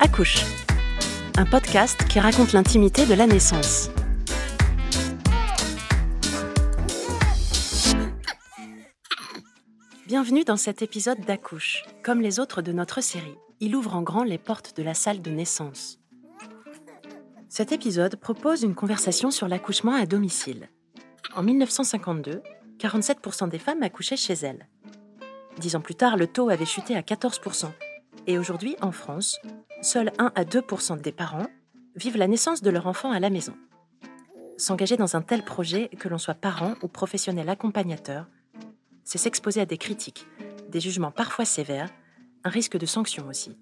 Accouche, un podcast qui raconte l'intimité de la naissance. Bienvenue dans cet épisode d'Accouche. Comme les autres de notre série, il ouvre en grand les portes de la salle de naissance. Cet épisode propose une conversation sur l'accouchement à domicile. En 1952, 47% des femmes accouchaient chez elles. Dix ans plus tard, le taux avait chuté à 14%. Et aujourd'hui, en France, seuls 1 à 2% des parents vivent la naissance de leur enfant à la maison. S'engager dans un tel projet, que l'on soit parent ou professionnel accompagnateur, c'est s'exposer à des critiques, des jugements parfois sévères, un risque de sanction aussi.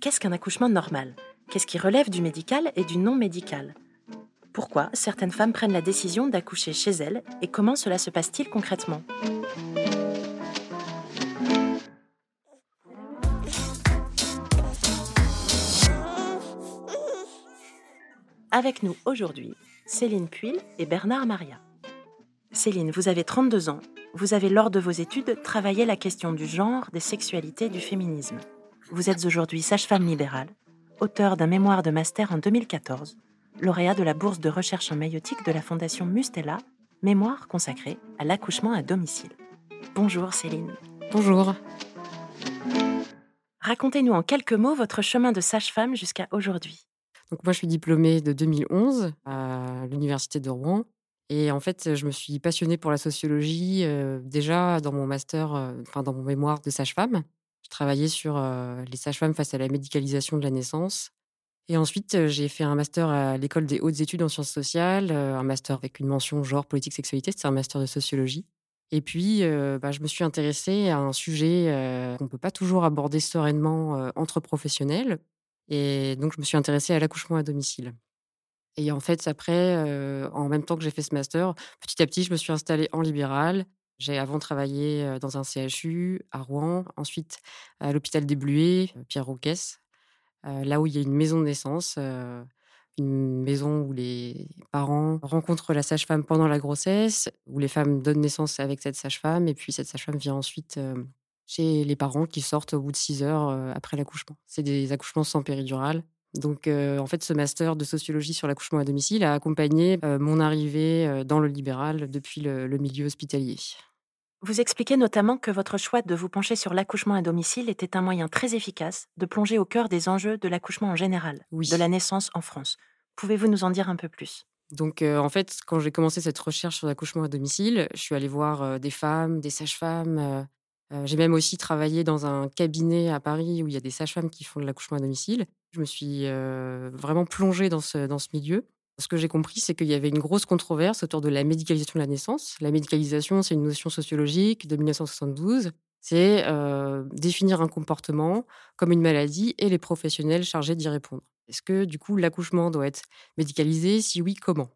Qu'est-ce qu'un accouchement normal? Qu'est-ce qui relève du médical et du non médical Pourquoi certaines femmes prennent la décision d'accoucher chez elles et comment cela se passe-t-il concrètement? Avec nous aujourd'hui, Céline Puil et Bernard Maria. Céline, vous avez 32 ans. Vous avez, lors de vos études, travaillé la question du genre, des sexualités, du féminisme. Vous êtes aujourd'hui sage-femme libérale, auteur d'un mémoire de master en 2014, lauréat de la bourse de recherche en maïotique de la Fondation Mustela, mémoire consacrée à l'accouchement à domicile. Bonjour Céline. Bonjour. Racontez-nous en quelques mots votre chemin de sage-femme jusqu'à aujourd'hui. Donc moi, je suis diplômée de 2011 à l'université de Rouen. Et en fait, je me suis passionnée pour la sociologie euh, déjà dans mon master, euh, enfin dans mon mémoire de sage-femme. Je travaillais sur les sages-femmes face à la médicalisation de la naissance. Et ensuite, j'ai fait un master à l'école des hautes études en sciences sociales, un master avec une mention genre politique sexualité, c'est un master de sociologie. Et puis, bah, je me suis intéressée à un sujet qu'on ne peut pas toujours aborder sereinement entre professionnels, et donc, je me suis intéressée à l'accouchement à domicile. Et en fait, après, en même temps que j'ai fait ce master, petit à petit, je me suis installée en libéral. J'ai avant travaillé dans un CHU à Rouen, ensuite à l'hôpital des Bluets, Pierre Rouquès, là où il y a une maison de naissance, une maison où les parents rencontrent la sage-femme pendant la grossesse, où les femmes donnent naissance avec cette sage-femme, et puis cette sage-femme vient ensuite chez les parents qui sortent au bout de 6 heures après l'accouchement. C'est des accouchements sans péridurale. Donc, en fait, ce master de sociologie sur l'accouchement à domicile a accompagné mon arrivée dans le libéral depuis le, milieu hospitalier. Vous expliquez notamment que votre choix de vous pencher sur l'accouchement à domicile était un moyen très efficace de plonger au cœur des enjeux de l'accouchement en général, de la naissance en France. Pouvez-vous nous en dire un peu plus? Donc, en fait, quand j'ai commencé cette recherche sur l'accouchement à domicile, je suis allée voir des femmes, des sages-femmes, j'ai même aussi travaillé dans un cabinet à Paris où il y a des sages-femmes qui font de l'accouchement à domicile. Je me suis vraiment plongée dans ce, dans ce milieu. Ce que j'ai compris, c'est qu'il y avait une grosse controverse autour de la médicalisation de la naissance. La médicalisation, c'est une notion sociologique de 1972. C'est définir un comportement comme une maladie et les professionnels chargés d'y répondre. Est-ce que, du coup, l'accouchement doit être médicalisé? Si oui, comment?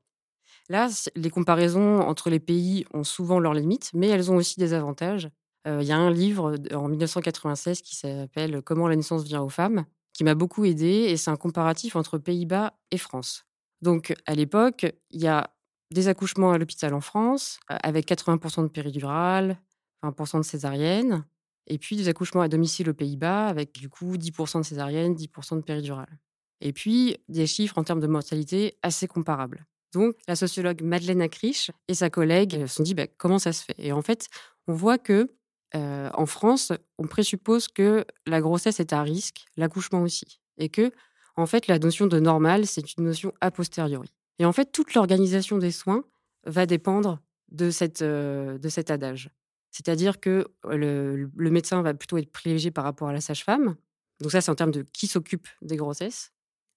Là, les comparaisons entre les pays ont souvent leurs limites, mais elles ont aussi des avantages. Il y a un livre en 1996 qui s'appelle Comment la naissance vient aux femmes, qui m'a beaucoup aidé, et c'est un comparatif entre Pays-Bas et France. Donc, à l'époque, il y a des accouchements à l'hôpital en France, avec 80% de péridurale, 20% de césarienne, et puis des accouchements à domicile aux Pays-Bas, avec du coup 10% de césarienne, 10% de péridurale. Et puis, des chiffres en termes de mortalité assez comparables. Donc, la sociologue Madeleine Acriche et sa collègue se sont dit bah, comment ça se fait? Et en fait, on voit que en France, on présuppose que la grossesse est à risque, l'accouchement aussi, et que, en fait, la notion de normal, c'est une notion a posteriori. Et en fait, toute l'organisation des soins va dépendre de, cette, de cet adage. C'est-à-dire que le, médecin va plutôt être privilégié par rapport à la sage-femme. Donc ça, c'est en termes de qui s'occupe des grossesses.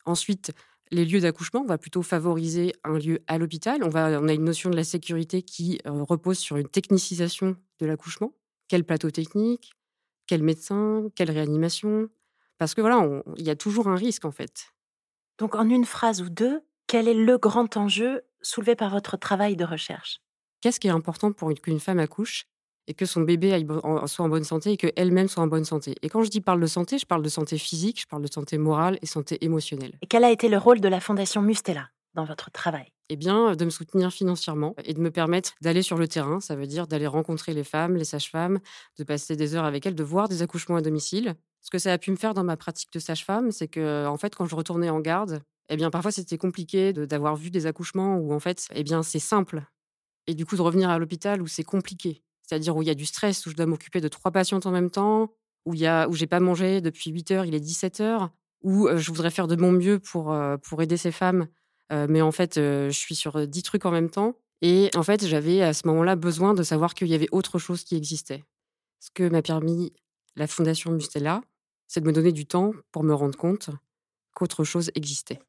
Ensuite, les lieux d'accouchement, on va plutôt favoriser un lieu à l'hôpital. On, on a une notion de la sécurité qui repose sur une technicisation de l'accouchement. Quel plateau technique Quel médecin Quelle réanimation? Parce que voilà, il y a toujours un risque en fait. Donc en une phrase ou deux, quel est le grand enjeu soulevé par votre travail de recherche? Qu'est-ce qui est important pour qu'une femme accouche et que son bébé soit en bonne santé et qu'elle-même soit en bonne santé? Et quand je dis parle de santé, je parle de santé physique, je parle de santé morale et santé émotionnelle. Et quel a été le rôle de la Fondation Mustela? Dans votre travail? Eh bien, de me soutenir financièrement et de me permettre d'aller sur le terrain. Ça veut dire d'aller rencontrer les femmes, les sages-femmes, de passer des heures avec elles, de voir des accouchements à domicile. Ce que ça a pu me faire dans ma pratique de sage-femme, c'est que, en fait, quand je retournais en garde, eh bien, parfois c'était compliqué d'avoir vu des accouchements où, en fait, eh bien, c'est simple. Et du coup, de revenir à l'hôpital où c'est compliqué. C'est-à-dire où il y a du stress, où je dois m'occuper de trois patientes en même temps, où où j'ai pas mangé depuis 8 heures, il est 17 heures, où je voudrais faire de mon mieux pour, pour aider ces femmes, mais en fait, je suis sur 10 trucs en même temps. Et en fait, j'avais à ce moment-là besoin de savoir qu'il y avait autre chose qui existait. Ce que m'a permis la Fondation Mustela, c'est de me donner du temps pour me rendre compte qu'autre chose existait.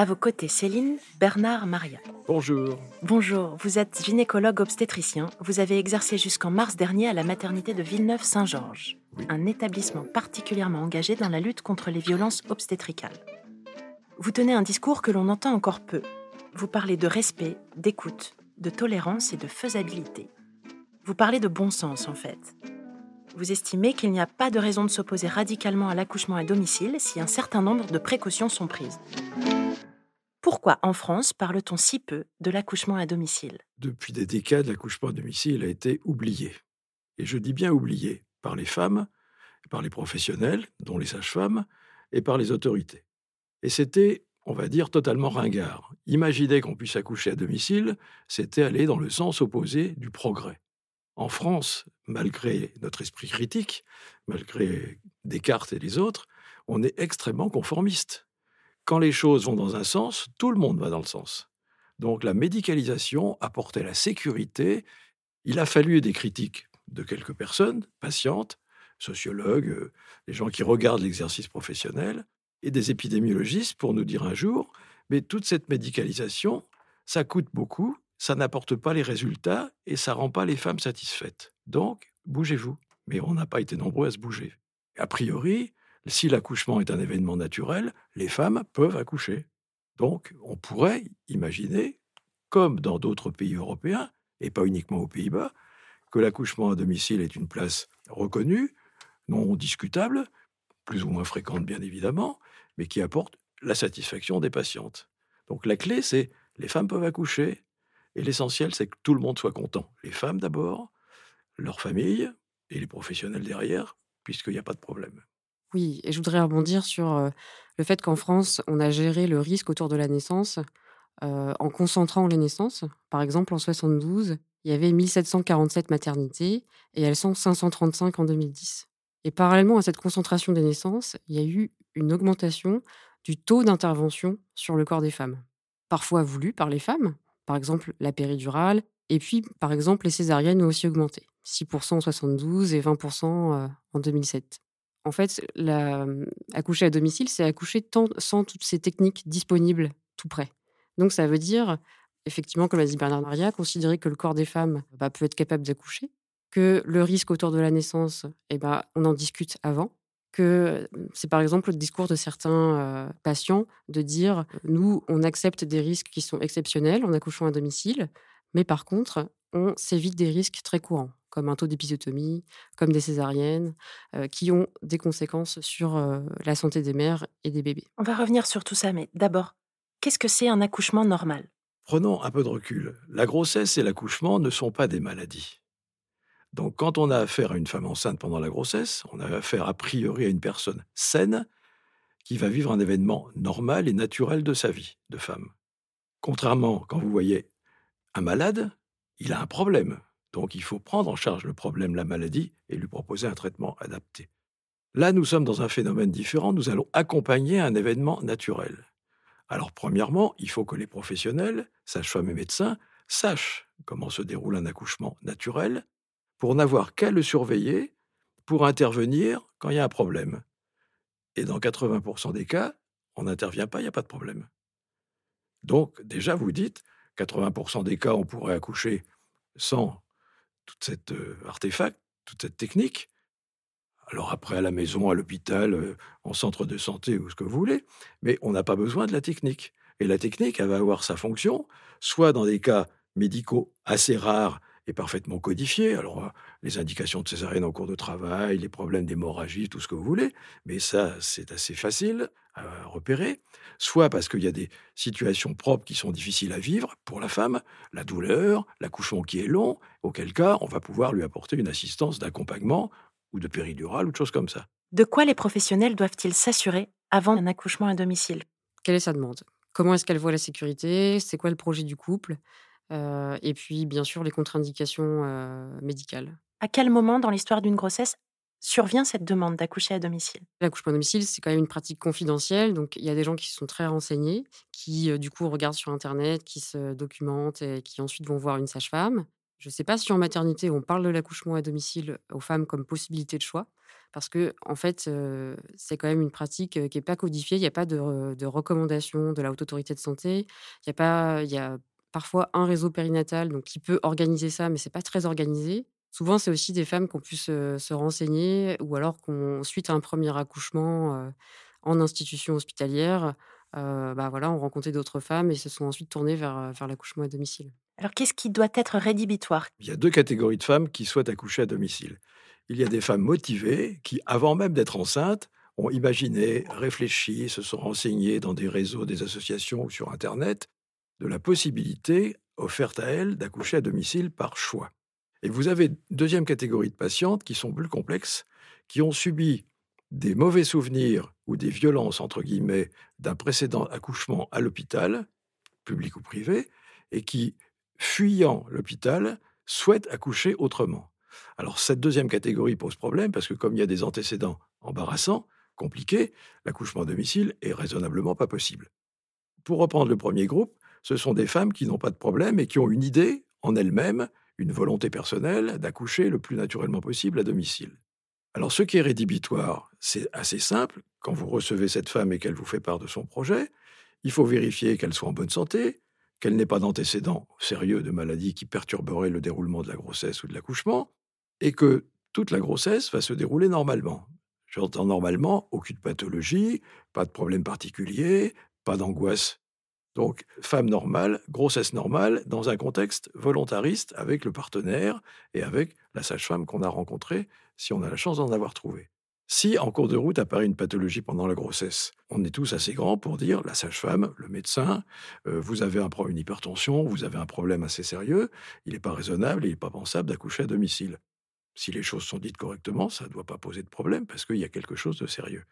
À vos côtés, Céline, Bernard, Maria. Bonjour. Bonjour, vous êtes gynécologue obstétricien. Vous avez exercé jusqu'en mars dernier à la maternité de Villeneuve-Saint-Georges, un établissement particulièrement engagé dans la lutte contre les violences obstétricales. Vous tenez un discours que l'on entend encore peu. Vous parlez de respect, d'écoute, de tolérance et de faisabilité. Vous parlez de bon sens, en fait. Vous estimez qu'il n'y a pas de raison de s'opposer radicalement à l'accouchement à domicile si un certain nombre de précautions sont prises. Pourquoi en France parle-t-on si peu de l'accouchement à domicile? Depuis des décades, l'accouchement à domicile a été oublié. Et je dis bien oublié par les femmes, par les professionnels, dont les sages-femmes, et par les autorités. Et c'était, on va dire, totalement ringard. Imaginer qu'on puisse accoucher à domicile, c'était aller dans le sens opposé du progrès. En France, malgré notre esprit critique, malgré Descartes et les autres, on est extrêmement conformiste quand les choses vont dans un sens, tout le monde va dans le sens. Donc la médicalisation apportait la sécurité. Il a fallu des critiques de quelques personnes, patientes, sociologues, euh, des gens qui regardent l'exercice professionnel, et des épidémiologistes pour nous dire un jour, mais toute cette médicalisation, ça coûte beaucoup, ça n'apporte pas les résultats et ça rend pas les femmes satisfaites. Donc, bougez-vous. Mais on n'a pas été nombreux à se bouger. A priori, si l'accouchement est un événement naturel, les femmes peuvent accoucher. Donc, on pourrait imaginer, comme dans d'autres pays européens, et pas uniquement aux Pays-Bas, que l'accouchement à domicile est une place reconnue, non discutable, plus ou moins fréquente bien évidemment, mais qui apporte la satisfaction des patientes. Donc la clé, c'est les femmes peuvent accoucher, et l'essentiel, c'est que tout le monde soit content. Les femmes d'abord, leurs familles et les professionnels derrière, puisqu'il n'y a pas de problème. Oui, et je voudrais rebondir sur le fait qu'en France, on a géré le risque autour de la naissance en concentrant les naissances. Par exemple, en 72, il y avait 1747 maternités et elles sont 535 en 2010. Et parallèlement à cette concentration des naissances, il y a eu une augmentation du taux d'intervention sur le corps des femmes. Parfois voulu par les femmes, par exemple la péridurale, et puis par exemple les césariennes ont aussi augmenté, 6% en 72 et 20% en 2007. En fait, mmh, accoucher à domicile, c'est accoucher sans toutes ces techniques disponibles tout près. Donc, ça veut dire, effectivement, comme l'a dit Bernard Maria, considérer que le corps des femmes bah, peut être capable d'accoucher, que le risque autour de la naissance, eh ben, on en discute avant, que mmh, c'est par exemple le discours de certains patients de dire nous, on accepte des risques qui sont exceptionnels en accouchant à domicile, mais par contre, on s'évite des risques très courants comme un taux d'épisiotomie, comme des césariennes, qui ont des conséquences sur la santé des mères et des bébés. On va revenir sur tout ça, mais d'abord, qu'est-ce que c'est un accouchement normal? Prenons un peu de recul. La grossesse et l'accouchement ne sont pas des maladies. Donc quand on a affaire à une femme enceinte pendant la grossesse, on a affaire a priori à une personne saine qui va vivre un événement normal et naturel de sa vie de femme. Contrairement, quand vous voyez un malade, il a un problème. Donc il faut prendre en charge le problème, la maladie, et lui proposer un traitement adapté. Là, nous sommes dans un phénomène différent, nous allons accompagner un événement naturel. Alors premièrement, il faut que les professionnels, sages-femmes et médecins, sachent comment se déroule un accouchement naturel pour n'avoir qu'à le surveiller, pour intervenir quand il y a un problème. Et dans 80% des cas, on n'intervient pas, il n'y a pas de problème. Donc déjà, vous dites, 80% des cas, on pourrait accoucher sans tout cet artefact, toute cette technique. Alors après, à la maison, à l'hôpital, en centre de santé ou ce que vous voulez, mais on n'a pas besoin de la technique. Et la technique, elle va avoir sa fonction, soit dans des cas médicaux assez rares parfaitement codifiés. Alors, euh, les indications de césarienne en cours de travail, les problèmes d'hémorragie, tout ce que vous voulez, mais ça, c'est assez facile à repérer. Soit parce qu'il y a des situations propres qui sont difficiles à vivre pour la femme, la douleur, l'accouchement qui est long, auquel cas, on va pouvoir lui apporter une assistance d'accompagnement ou de péridurale ou de choses comme ça. De quoi les professionnels doivent-ils s'assurer avant un accouchement à domicile? Quelle est sa demande? Comment est-ce qu'elle voit la sécurité? C'est quoi le projet du couple? Euh, Et puis, bien sûr, les contre-indications euh, médicales. À quel moment dans l'histoire d'une grossesse survient cette demande d'accoucher à domicile? L'accouchement à domicile, c'est quand même une pratique confidentielle. Donc, il y a des gens qui sont très renseignés, qui, euh, du coup, regardent sur Internet, qui se documentent et qui ensuite vont voir une sage-femme. Je ne sais pas si en maternité, on parle de l'accouchement à domicile aux femmes comme possibilité de choix, parce que, en fait, c'est quand même une pratique qui n'est pas codifiée. Il n'y a pas de, de recommandation de la Haute Autorité de Santé. Il y a, pas, il y a parfois un réseau périnatal donc, qui peut organiser ça, mais ce n'est pas très organisé. Souvent, c'est aussi des femmes qui ont pu se, renseigner ou alors qu'on, suite à un premier accouchement en institution hospitalière, bah voilà, ont rencontré d'autres femmes et se sont ensuite tournées vers, vers l'accouchement à domicile. Alors, qu'est-ce qui doit être rédhibitoire? Il y a deux catégories de femmes qui souhaitent accoucher à domicile. Il y a des femmes motivées qui, avant même d'être enceintes, ont imaginé, réfléchi, se sont renseignées dans des réseaux, des associations ou sur Internet de la possibilité offerte à elles d'accoucher à domicile par choix. Et vous avez deuxième catégorie de patientes qui sont plus complexes, qui ont subi des mauvais souvenirs ou des violences, entre guillemets, d'un précédent accouchement à l'hôpital, public ou privé, et qui fuyant l'hôpital, souhaitent accoucher autrement. Alors cette deuxième catégorie pose problème parce que comme il y a des antécédents embarrassants, compliqués, l'accouchement à domicile est raisonnablement pas possible. Pour reprendre le premier groupe, ce sont des femmes qui n'ont pas de problème et qui ont une idée en elles-mêmes, une volonté personnelle d'accoucher le plus naturellement possible à domicile. Alors ce qui est rédhibitoire, c'est assez simple. Quand vous recevez cette femme et qu'elle vous fait part de son projet, il faut vérifier qu'elle soit en bonne santé, qu'elle n'ait pas d'antécédents sérieux de maladies qui perturberaient le déroulement de la grossesse ou de l'accouchement, et que toute la grossesse va se dérouler normalement. J'entends normalement aucune pathologie, pas de problème particulier, pas d'angoisse. Donc, femme normale, grossesse normale, dans un contexte volontariste avec le partenaire et avec la sage-femme qu'on a rencontrée, si on a la chance d'en avoir trouvé. Si en cours de route apparaît une pathologie pendant la grossesse, on est tous assez grands pour dire la sage-femme, le médecin, euh, vous avez un problème, une hypertension, vous avez un problème assez sérieux, il n'est pas raisonnable, il n'est pas pensable d'accoucher à domicile. Si les choses sont dites correctement, ça ne doit pas poser de problème parce qu'il y a quelque chose de sérieux.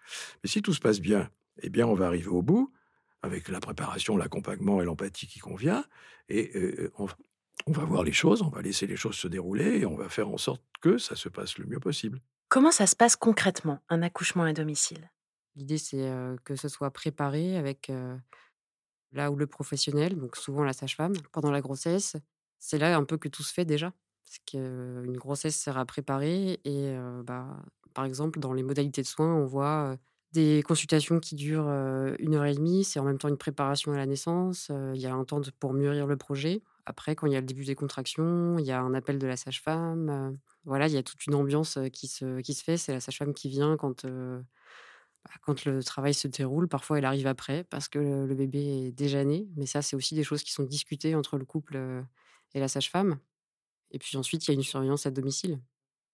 Mais si tout se passe bien, eh bien, on va arriver au bout avec la préparation, l'accompagnement et l'empathie qui convient, et euh, on, on va voir les choses, on va laisser les choses se dérouler et on va faire en sorte que ça se passe le mieux possible. Comment ça se passe concrètement, un accouchement à domicile? L'idée, c'est que ce soit préparé avec là où le professionnel, donc souvent la sage-femme, pendant la grossesse. C'est là un peu que tout se fait déjà. Parce qu'une grossesse sert à préparer. Et bah, par exemple, dans les modalités de soins, on voit des consultations qui durent une heure et demie. C'est en même temps une préparation à la naissance. Il y a un temps pour mûrir le projet. Après, quand il y a le début des contractions, il y a un appel de la sage-femme. voilà, il y a toute une ambiance qui se, qui se fait. C'est la sage-femme qui vient quand, bah, quand le travail se déroule. Parfois, elle arrive après parce que le, bébé est déjà né. Mais ça, c'est aussi des choses qui sont discutées entre le couple et la sage-femme. Et puis ensuite, il y a une surveillance à domicile.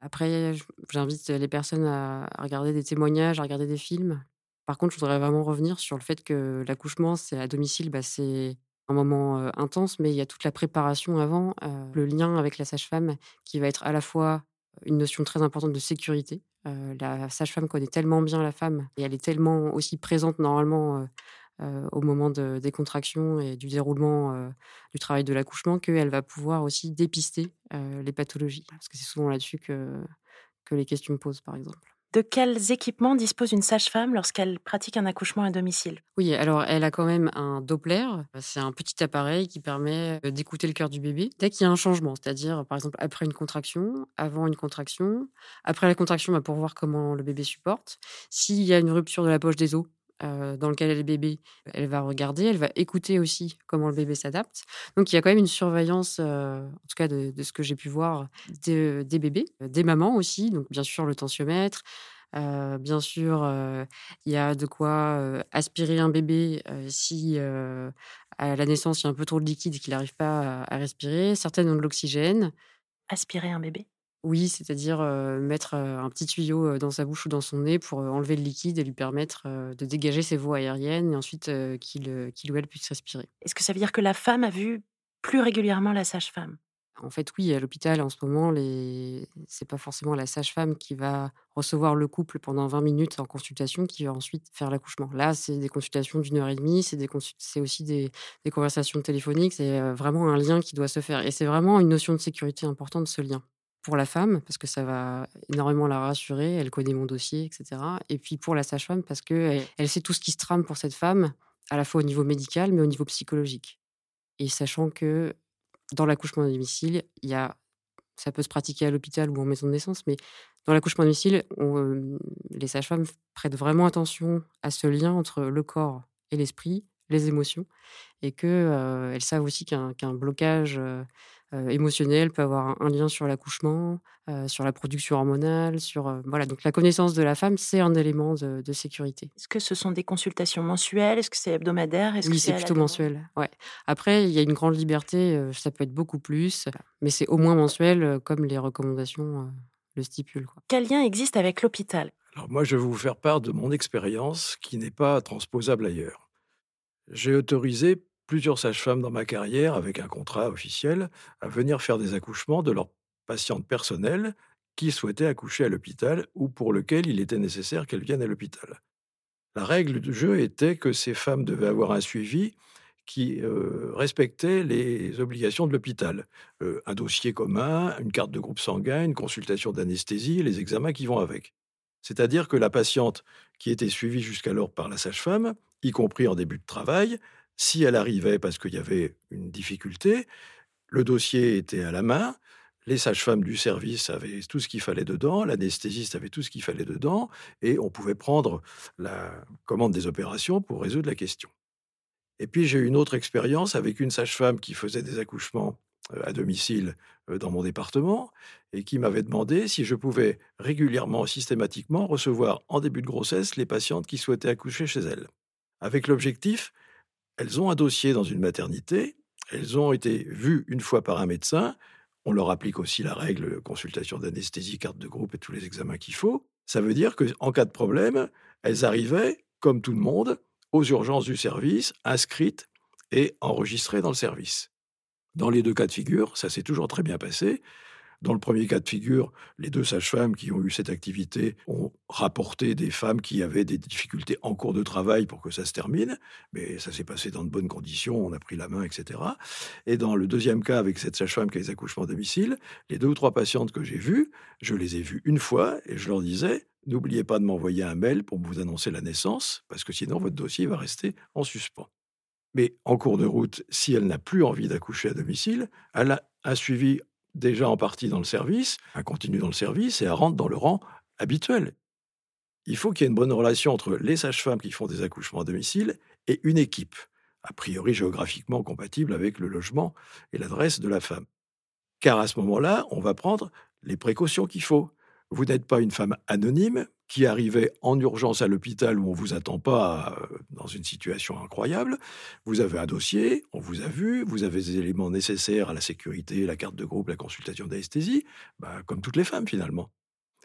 Après, j'invite les personnes à regarder des témoignages, à regarder des films. Par contre, je voudrais vraiment revenir sur le fait que l'accouchement, c'est à domicile, bah, c'est un moment intense, mais il y a toute la préparation avant, le lien avec la sage-femme qui va être à la fois une notion très importante de sécurité. la sage-femme connaît tellement bien la femme et elle est tellement aussi présente normalement au moment des contractions et du déroulement du travail de l'accouchement qu'elle va pouvoir aussi dépister les pathologies. Parce que c'est souvent là-dessus que, que les questions posent, par exemple. De quels équipements dispose une sage-femme lorsqu'elle pratique un accouchement à domicile? Oui, alors elle a quand même un Doppler. C'est un petit appareil qui permet euh, d'écouter le cœur du bébé dès qu'il y a un changement, c'est-à-dire par exemple après une contraction, avant une contraction, après la contraction bah, pour voir comment le bébé supporte. S'il y a une rupture de la poche des os, dans lequel est le bébé, elle va regarder, elle va écouter aussi comment le bébé s'adapte. Donc il y a quand même une surveillance, en tout cas de, ce que j'ai pu voir, des bébés, des mamans aussi, donc bien sûr le tensiomètre, bien sûr, il y a de quoi aspirer un bébé si à la naissance il y a un peu trop de liquide et qu'il n'arrive pas à, respirer. Certaines ont de l'oxygène. Aspirer un bébé? Oui, c'est-à-dire mettre un petit tuyau dans sa bouche ou dans son nez pour enlever le liquide et lui permettre de dégager ses voies aériennes et ensuite qu'il qu'il ou elle puisse respirer. Est-ce que ça veut dire que la femme a vu plus régulièrement la sage-femme? En fait, oui, à l'hôpital, en ce moment, les... c'est pas forcément la sage-femme qui va recevoir le couple pendant 20 minutes en consultation qui va ensuite faire l'accouchement. Là, c'est des consultations d'une heure et demie, c'est, des c'est aussi des... des, conversations téléphoniques, c'est vraiment un lien qui doit se faire. Et c'est vraiment une notion de sécurité importante, ce lien. Pour la femme, parce que ça va énormément la rassurer, elle connaît mon dossier, etc. Et puis pour la sage-femme, parce qu'elle elle sait tout ce qui se trame pour cette femme, à la fois au niveau médical, mais au niveau psychologique. Et sachant que dans l'accouchement à domicile, il y a, ça peut se pratiquer à l'hôpital ou en maison de naissance, mais dans l'accouchement à domicile, les sages-femmes prêtent vraiment attention à ce lien entre le corps et l'esprit, les émotions, et qu'elles savent aussi qu'un blocage euh, émotionnel peut avoir un, lien sur l'accouchement, euh, sur la production hormonale, sur euh, voilà. Donc la connaissance de la femme, c'est un élément de, sécurité. Est-ce que ce sont des consultations mensuelles? Est-ce que c'est hebdomadaire? Oui, c'est plutôt mensuel. Ouais. Après, il y a une grande liberté. ça peut être beaucoup plus, mais c'est au moins mensuel, comme les recommandations le stipulent. Quoi. Quel lien existe avec l'hôpital? Alors moi, je vais vous faire part de mon expérience qui n'est pas transposable ailleurs. J'ai autorisé plusieurs sages-femmes dans ma carrière, avec un contrat officiel, à venir faire des accouchements de leurs patientes personnelles qui souhaitaient accoucher à l'hôpital ou pour lequel il était nécessaire qu'elles viennent à l'hôpital. La règle du jeu était que ces femmes devaient avoir un suivi qui euh, respectait les obligations de l'hôpital. Euh, un dossier commun, une carte de groupe sanguin, une consultation d'anesthésie, les examens qui vont avec. C'est-à-dire que la patiente qui était suivie jusqu'alors par la sage-femme, y compris en début de travail, si elle arrivait parce qu'il y avait une difficulté, le dossier était à la main, les sages-femmes du service avaient tout ce qu'il fallait dedans, l'anesthésiste avait tout ce qu'il fallait dedans, et on pouvait prendre la commande des opérations pour résoudre la question. Et puis j'ai eu une autre expérience avec une sage-femme qui faisait des accouchements euh, à domicile euh, dans mon département et qui m'avait demandé si je pouvais régulièrement, systématiquement recevoir en début de grossesse les patientes qui souhaitaient accoucher chez elle. Avec l'objectif elles ont un dossier dans une maternité, elles ont été vues une fois par un médecin, on leur applique aussi la règle consultation d'anesthésie, carte de groupe et tous les examens qu'il faut. Ça veut dire qu'en cas de problème, elles arrivaient, comme tout le monde, aux urgences du service, inscrites et enregistrées dans le service. Dans les deux cas de figure, ça s'est toujours très bien passé. Dans le premier cas de figure, les deux sages-femmes qui ont eu cette activité ont rapporté des femmes qui avaient des difficultés en cours de travail pour que ça se termine, mais ça s'est passé dans de bonnes conditions, on a pris la main, etc. Et dans le deuxième cas, avec cette sage-femme qui a les accouchements à domicile, les deux ou trois patientes que j'ai vues, je les ai vues une fois et je leur disais, n'oubliez pas de m'envoyer un mail pour vous annoncer la naissance, parce que sinon votre dossier va rester en suspens. Mais en cours de route, si elle n'a plus envie d'accoucher à domicile, elle a un suivi déjà en partie dans le service, continue dans le service et elle rentre dans le rang habituel. Il faut qu'il y ait une bonne relation entre les sages-femmes qui font des accouchements à domicile et une équipe, a priori géographiquement compatible avec le logement et l'adresse de la femme. Car à ce moment-là, on va prendre les précautions qu'il faut. Vous n'êtes pas une femme anonyme qui arrivait en urgence à l'hôpital où on ne vous attend pas euh, dans une situation incroyable. Vous avez un dossier, on vous a vu, vous avez les éléments nécessaires à la sécurité, la carte de groupe, la consultation d'anesthésie, bah, comme toutes les femmes finalement.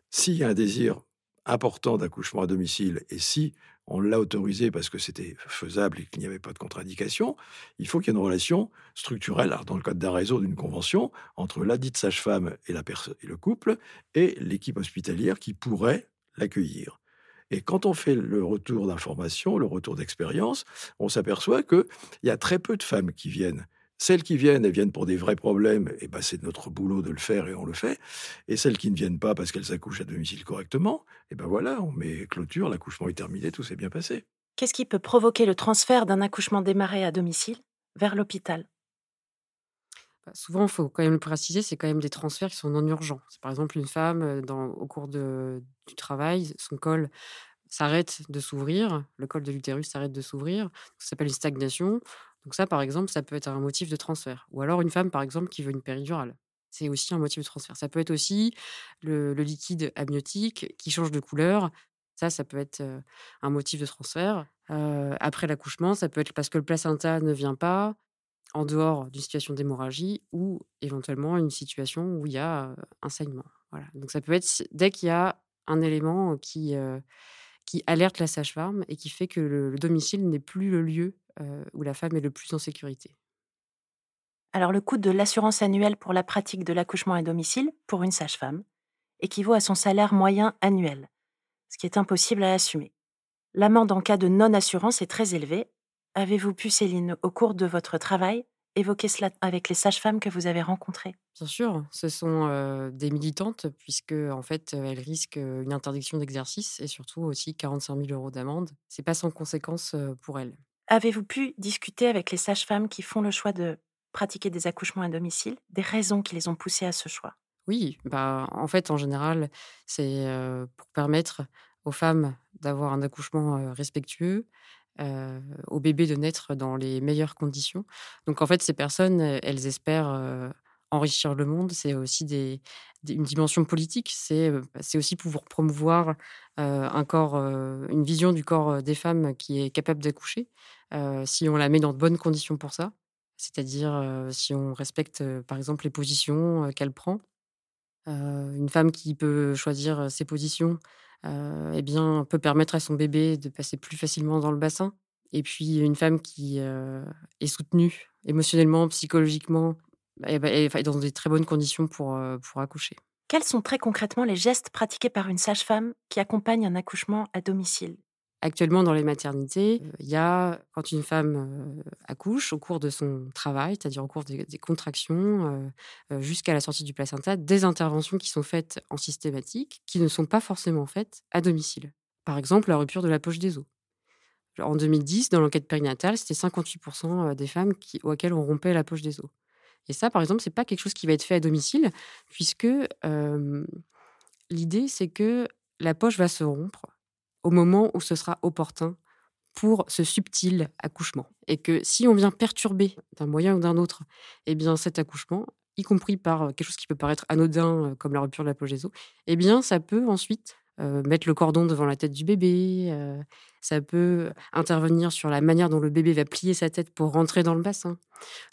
S'il y a un désir important d'accouchement à domicile et si on l'a autorisé parce que c'était faisable et qu'il n'y avait pas de contre-indication, il faut qu'il y ait une relation structurelle, dans le cadre d'un réseau, d'une convention, entre la dite sage-femme et, et le couple et l'équipe hospitalière qui pourrait l'accueillir. Et quand on fait le retour d'information, le retour d'expérience, on s'aperçoit qu'il y a très peu de femmes qui viennent. Celles qui viennent, elles viennent pour des vrais problèmes, et ben c'est notre boulot de le faire et on le fait. Et celles qui ne viennent pas parce qu'elles accouchent à domicile correctement, et ben voilà, on met clôture, l'accouchement est terminé, tout s'est bien passé. Qu'est-ce qui peut provoquer le transfert d'un accouchement démarré à domicile vers l'hôpital? Bah, souvent, il faut quand même le préciser, c'est quand même des transferts qui sont non urgents. C'est par exemple une femme, dans, au cours de, du travail, son col s'arrête de s'ouvrir, le col de l'utérus s'arrête de s'ouvrir, ça s'appelle une stagnation. Donc ça, par exemple, ça peut être un motif de transfert. Ou alors une femme, par exemple, qui veut une péridurale. c'est aussi un motif de transfert. Ça peut être aussi le, liquide amniotique qui change de couleur. Ça, ça peut être un motif de transfert. après l'accouchement, ça peut être parce que le placenta ne vient pas en dehors d'une situation d'hémorragie ou éventuellement une situation où il y a un saignement. Voilà. Donc ça peut être dès qu'il y a un élément qui, qui alerte la sage-femme et qui fait que le, domicile n'est plus le lieu où la femme est le plus en sécurité. Alors le coût de l'assurance annuelle pour la pratique de l'accouchement à domicile pour une sage-femme équivaut à son salaire moyen annuel, ce qui est impossible à assumer. L'amende en cas de non-assurance est très élevée. Avez-vous pu, Céline, au cours de votre travail, évoquer cela avec les sages-femmes que vous avez rencontrées? Bien sûr, ce sont des militantes puisque en fait elles risquent une interdiction d'exercice et surtout aussi 45 000 euros d'amende. C'est pas sans conséquence pour elles. Avez-vous pu discuter avec les sages-femmes qui font le choix de pratiquer des accouchements à domicile, des raisons qui les ont poussées à ce choix? Oui, bah, en fait, en général, c'est pour permettre aux femmes d'avoir un accouchement respectueux, aux bébés de naître dans les meilleures conditions. Donc, en fait, ces personnes, elles espèrent enrichir le monde. C'est aussi une dimension politique. C'est aussi pouvoir promouvoir une vision du corps des femmes qui est capable d'accoucher, si on la met dans de bonnes conditions pour ça. C'est-à-dire si on respecte, par exemple, les positions qu'elle prend. une femme qui peut choisir ses positions, eh bien, peut permettre à son bébé de passer plus facilement dans le bassin. Et puis, une femme qui est soutenue émotionnellement, psychologiquement, eh ben, est dans des très bonnes conditions pour, pour accoucher. Quels sont très concrètement les gestes pratiqués par une sage-femme qui accompagne un accouchement à domicile? Actuellement, dans les maternités, il y a, quand une femme accouche, au cours de son travail, c'est-à-dire au cours des, contractions, jusqu'à la sortie du placenta, des interventions qui sont faites en systématique, qui ne sont pas forcément faites à domicile. Par exemple, la rupture de la poche des os. En 2010, dans l'enquête périnatale, c'était 58% des femmes auxquelles on rompait la poche des os. Et ça, par exemple, c'est pas quelque chose qui va être fait à domicile, puisque l'idée, c'est que la poche va se rompre au moment où ce sera opportun pour ce subtil accouchement. Et que si on vient perturber d'un moyen ou d'un autre eh bien, cet accouchement, y compris par quelque chose qui peut paraître anodin comme la rupture de la poche des os, eh bien, ça peut ensuite mettre le cordon devant la tête du bébé, ça peut intervenir sur la manière dont le bébé va plier sa tête pour rentrer dans le bassin.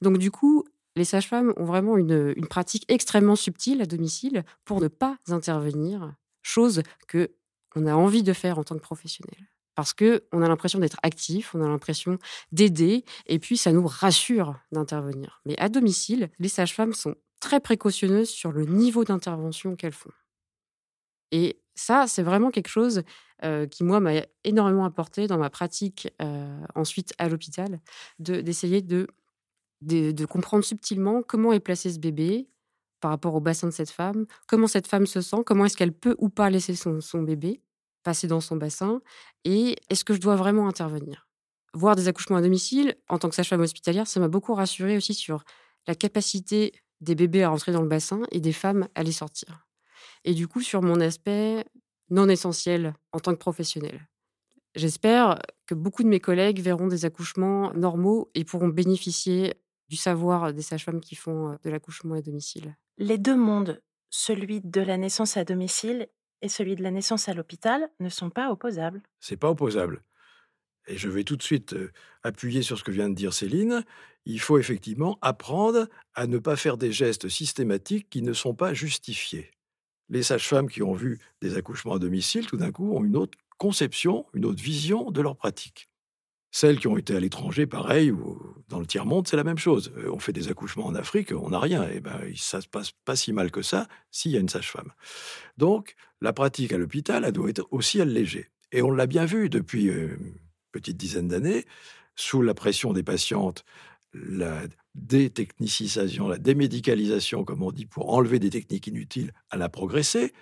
Donc du coup, les sages-femmes ont vraiment une, une, pratique extrêmement subtile à domicile pour ne pas intervenir, chose que on a envie de faire en tant que professionnel. Parce que on a l'impression d'être actif, on a l'impression d'aider, et puis ça nous rassure d'intervenir. Mais à domicile, les sages-femmes sont très précautionneuses sur le niveau d'intervention qu'elles font. Et ça, c'est vraiment quelque chose euh, qui, moi, m'a énormément apporté dans ma pratique euh, ensuite à l'hôpital, d'essayer de, comprendre subtilement comment est placé ce bébé par rapport au bassin de cette femme, comment cette femme se sent, comment est-ce qu'elle peut ou pas laisser son bébé, passer dans son bassin et est-ce que je dois vraiment intervenir? Voir des accouchements à domicile, en tant que sage-femme hospitalière, ça m'a beaucoup rassurée aussi sur la capacité des bébés à rentrer dans le bassin et des femmes à les sortir. Et du coup, sur mon aspect non essentiel en tant que professionnelle. J'espère que beaucoup de mes collègues verront des accouchements normaux et pourront bénéficier du savoir des sages-femmes qui font euh, de l'accouchement à domicile. Les deux mondes, celui de la naissance à domicile et celui de la naissance à l'hôpital ne sont pas opposables. C'est pas opposable. Et je vais tout de suite appuyer sur ce que vient de dire Céline. Il faut effectivement apprendre à ne pas faire des gestes systématiques qui ne sont pas justifiés. Les sages-femmes qui ont vu des accouchements à domicile, tout d'un coup, ont une autre conception, une autre vision de leur pratique. Celles qui ont été à l'étranger, pareil, ou dans le tiers-monde, c'est la même chose. Euh, on fait des accouchements en Afrique, on n'a rien. Et ben, ça se passe pas si mal que ça s'il y a une sage-femme. Donc, la pratique à l'hôpital, elle doit être aussi allégée. Et on l'a bien vu depuis euh, une petite dizaine d'années, sous la pression des patientes, la détechnicisation, la démédicalisation, comme on dit, pour enlever des techniques inutiles, elle a progressé.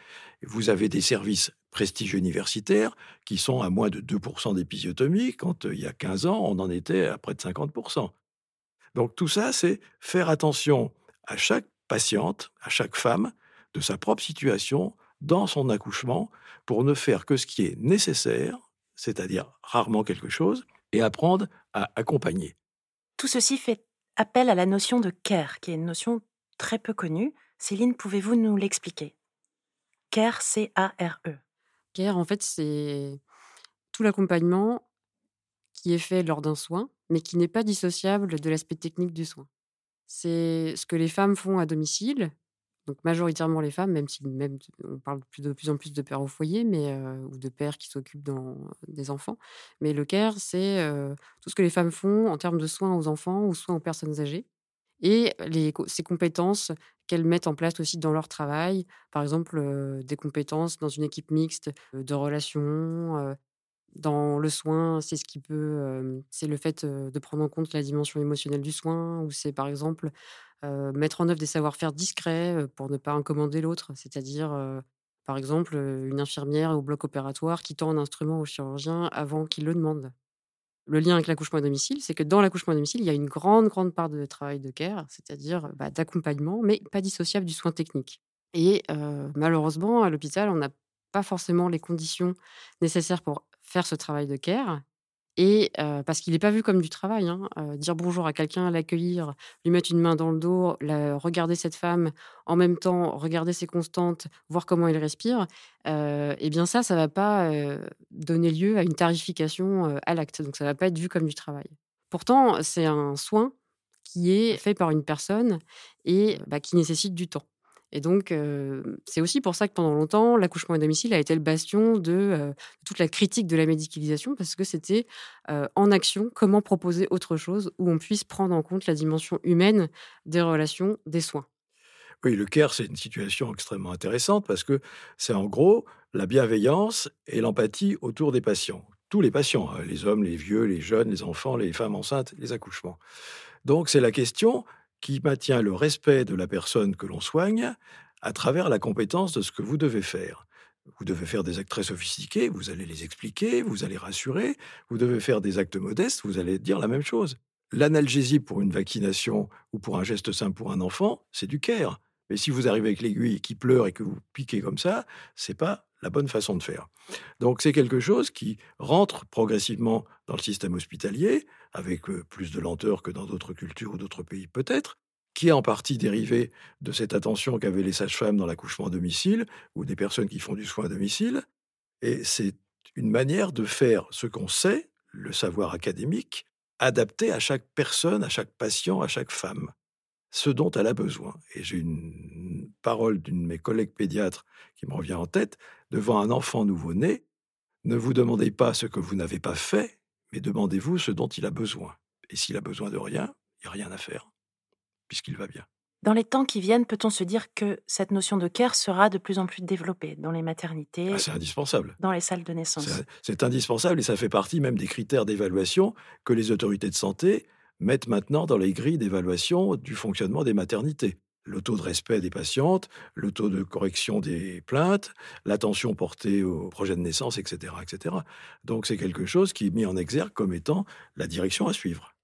Vous avez des services prestigieux universitaires qui sont à moins de 2% d'épisiotomie, quand euh, il y a 15 ans, on en était à près de 50%. Donc tout ça, c'est faire attention à chaque patiente, à chaque femme, de sa propre situation dans son accouchement, pour ne faire que ce qui est nécessaire, c'est-à-dire rarement quelque chose, et apprendre à accompagner. Tout ceci fait appel à la notion de care, qui est une notion très peu connue, Céline, pouvez-vous nous l'expliquer? CARE, C-A-R-E. CARE, en fait, c'est tout l'accompagnement qui est fait lors d'un soin, mais qui n'est pas dissociable de l'aspect technique du soin. C'est ce que les femmes font à domicile, donc majoritairement les femmes, même si même on parle de plus en plus de pères au foyer, mais ou de pères qui s'occupent des enfants. Mais le care, c'est tout ce que les femmes font en termes de soins aux enfants ou soins aux personnes âgées, et les, ces compétences qu'elles mettent en place aussi dans leur travail. Par exemple, des compétences dans une équipe mixte de relations. dans le soin, c'est ce qui peut, c'est le fait de prendre en compte la dimension émotionnelle du soin, ou c'est par exemple mettre en œuvre des savoir-faire discrets pour ne pas incommander l'autre, c'est-à-dire par exemple une infirmière au bloc opératoire qui tend un instrument au chirurgien avant qu'il le demande. Le lien avec l'accouchement à domicile, c'est que dans l'accouchement à domicile, il y a une grande, grande part de travail de care, c'est-à-dire bah, d'accompagnement, mais pas dissociable du soin technique. Et malheureusement, à l'hôpital, on n'a pas forcément les conditions nécessaires pour faire ce travail de care. Et parce qu'il n'est pas vu comme du travail, hein, dire bonjour à quelqu'un, l'accueillir, lui mettre une main dans le dos, regarder cette femme, en même temps regarder ses constantes, voir comment elle respire, eh bien ça, ça va pas donner lieu à une tarification à l'acte. Donc ça va pas être vu comme du travail. Pourtant, c'est un soin qui est fait par une personne et bah, qui nécessite du temps. Et donc, c'est aussi pour ça que pendant longtemps, l'accouchement à domicile a été le bastion de toute la critique de la médicalisation, parce que c'était en action comment proposer autre chose où on puisse prendre en compte la dimension humaine des relations, des soins. Oui, le CARE, c'est une situation extrêmement intéressante parce que c'est en gros la bienveillance et l'empathie autour des patients. Tous les patients, hein, les hommes, les vieux, les jeunes, les enfants, les femmes enceintes, les accouchements. Donc c'est la question qui maintient le respect de la personne que l'on soigne à travers la compétence de ce que vous devez faire. Vous devez faire des actes très sophistiqués, vous allez les expliquer, vous allez rassurer. Vous devez faire des actes modestes, vous allez dire la même chose. L'analgésie pour une vaccination ou pour un geste simple pour un enfant, c'est du care. Mais si vous arrivez avec l'aiguille qui pleure et que vous piquez comme ça, c'est pas la bonne façon de faire. Donc c'est quelque chose qui rentre progressivement dans le système hospitalier, avec euh, plus de lenteur que dans d'autres cultures ou d'autres pays peut-être, qui est en partie dérivé de cette attention qu'avaient les sages-femmes dans l'accouchement à domicile ou des personnes qui font du soin à domicile. Et c'est une manière de faire ce qu'on sait, le savoir académique, adapté à chaque personne, à chaque patient, à chaque femme ce dont elle a besoin. Et j'ai une parole d'une de mes collègues pédiatres qui me revient en tête. Devant un enfant nouveau-né, ne vous demandez pas ce que vous n'avez pas fait, mais demandez-vous ce dont il a besoin. Et s'il a besoin de rien, il n'y a rien à faire, puisqu'il va bien. Dans les temps qui viennent, peut-on se dire que cette notion de care sera de plus en plus développée dans les maternités ah, C'est indispensable. Dans les salles de naissance? C'est indispensable et ça fait partie même des critères d'évaluation que les autorités de santé mettent maintenant dans les grilles d'évaluation du fonctionnement des maternités. Le taux de respect des patientes, le taux de correction des plaintes, l'attention portée au projet de naissance, etc. etc. Donc c'est quelque chose qui est mis en exergue comme étant la direction à suivre.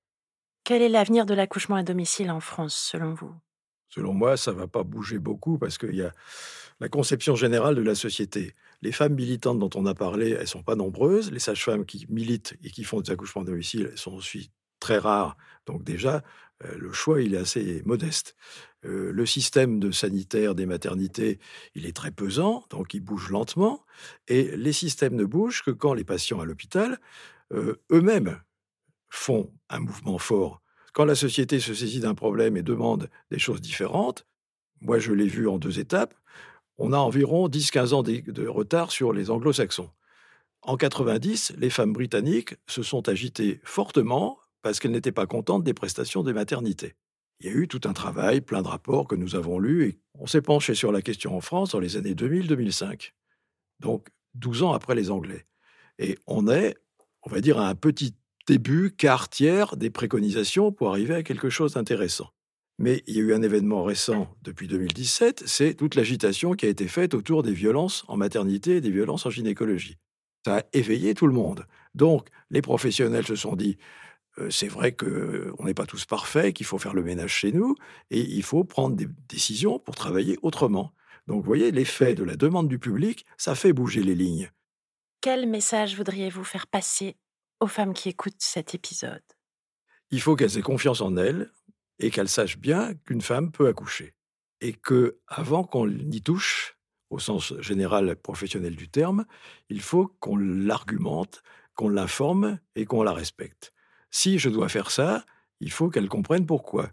Quel est l'avenir de l'accouchement à domicile en France, selon vous? Selon moi, ça ne va pas bouger beaucoup parce qu'il y a la conception générale de la société. Les femmes militantes dont on a parlé, elles sont pas nombreuses. Les sages-femmes qui militent et qui font des accouchements à domicile, elles sont aussi très rare. Donc déjà, euh, le choix, il est assez modeste. Euh, le système de sanitaire des maternités, il est très pesant, donc il bouge lentement. Et les systèmes ne bougent que quand les patients à l'hôpital euh, eux-mêmes font un mouvement fort. Quand la société se saisit d'un problème et demande des choses différentes, moi je l'ai vu en deux étapes, on a environ 10-15 ans de retard sur les anglo-saxons. En 90, les femmes britanniques se sont agitées fortement parce qu'elle n'était pas contente des prestations des maternités. Il y a eu tout un travail, plein de rapports que nous avons lus, et on s'est penché sur la question en France dans les années 2000-2005. Donc, 12 ans après les Anglais. Et on est, on va dire, à un petit début, quart tiers des préconisations pour arriver à quelque chose d'intéressant. Mais il y a eu un événement récent depuis 2017, c'est toute l'agitation qui a été faite autour des violences en maternité et des violences en gynécologie. Ça a éveillé tout le monde. Donc, les professionnels se sont dit, c'est vrai qu'on n'est pas tous parfaits, qu'il faut faire le ménage chez nous, et il faut prendre des décisions pour travailler autrement. Donc, vous voyez, l'effet de la demande du public, ça fait bouger les lignes. Quel message voudriez-vous faire passer aux femmes qui écoutent cet épisode? Il faut qu'elles aient confiance en elles et qu'elles sachent bien qu'une femme peut accoucher. et que avant qu'on y touche, au sens général professionnel du terme, il faut qu'on l'argumente, qu'on l'informe et qu'on la respecte. Si je dois faire ça, il faut qu'elle comprenne pourquoi.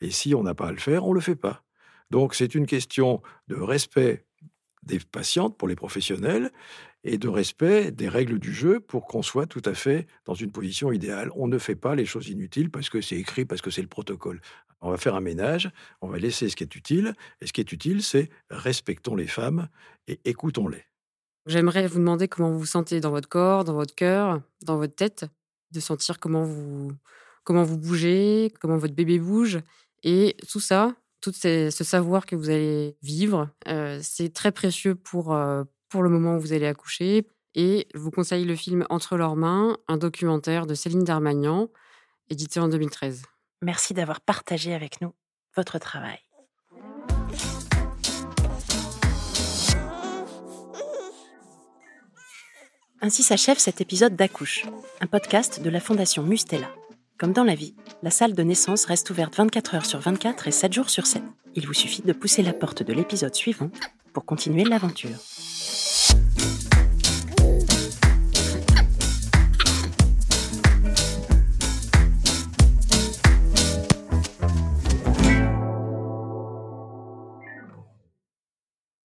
Et si on n'a pas à le faire, on ne le fait pas. Donc c'est une question de respect des patientes pour les professionnels et de respect des règles du jeu pour qu'on soit tout à fait dans une position idéale. On ne fait pas les choses inutiles parce que c'est écrit, parce que c'est le protocole. On va faire un ménage, on va laisser ce qui est utile, et ce qui est utile, c'est respectons les femmes et écoutons-les. J'aimerais vous demander comment vous vous sentez dans votre corps, dans votre cœur, dans votre tête, de sentir comment vous, comment vous bougez, comment votre bébé bouge. Et tout ça, tout ce savoir que vous allez vivre, euh, c'est très précieux pour, euh, pour le moment où vous allez accoucher. Et je vous conseille le film Entre leurs mains, un documentaire de Céline Darmagnan, édité en 2013. Merci d'avoir partagé avec nous votre travail. Ainsi s'achève cet épisode d'Accouche, un podcast de la Fondation Mustela. Comme dans la vie, la salle de naissance reste ouverte 24 heures sur 24 et 7 jours sur 7. Il vous suffit de pousser la porte de l'épisode suivant pour continuer l'aventure.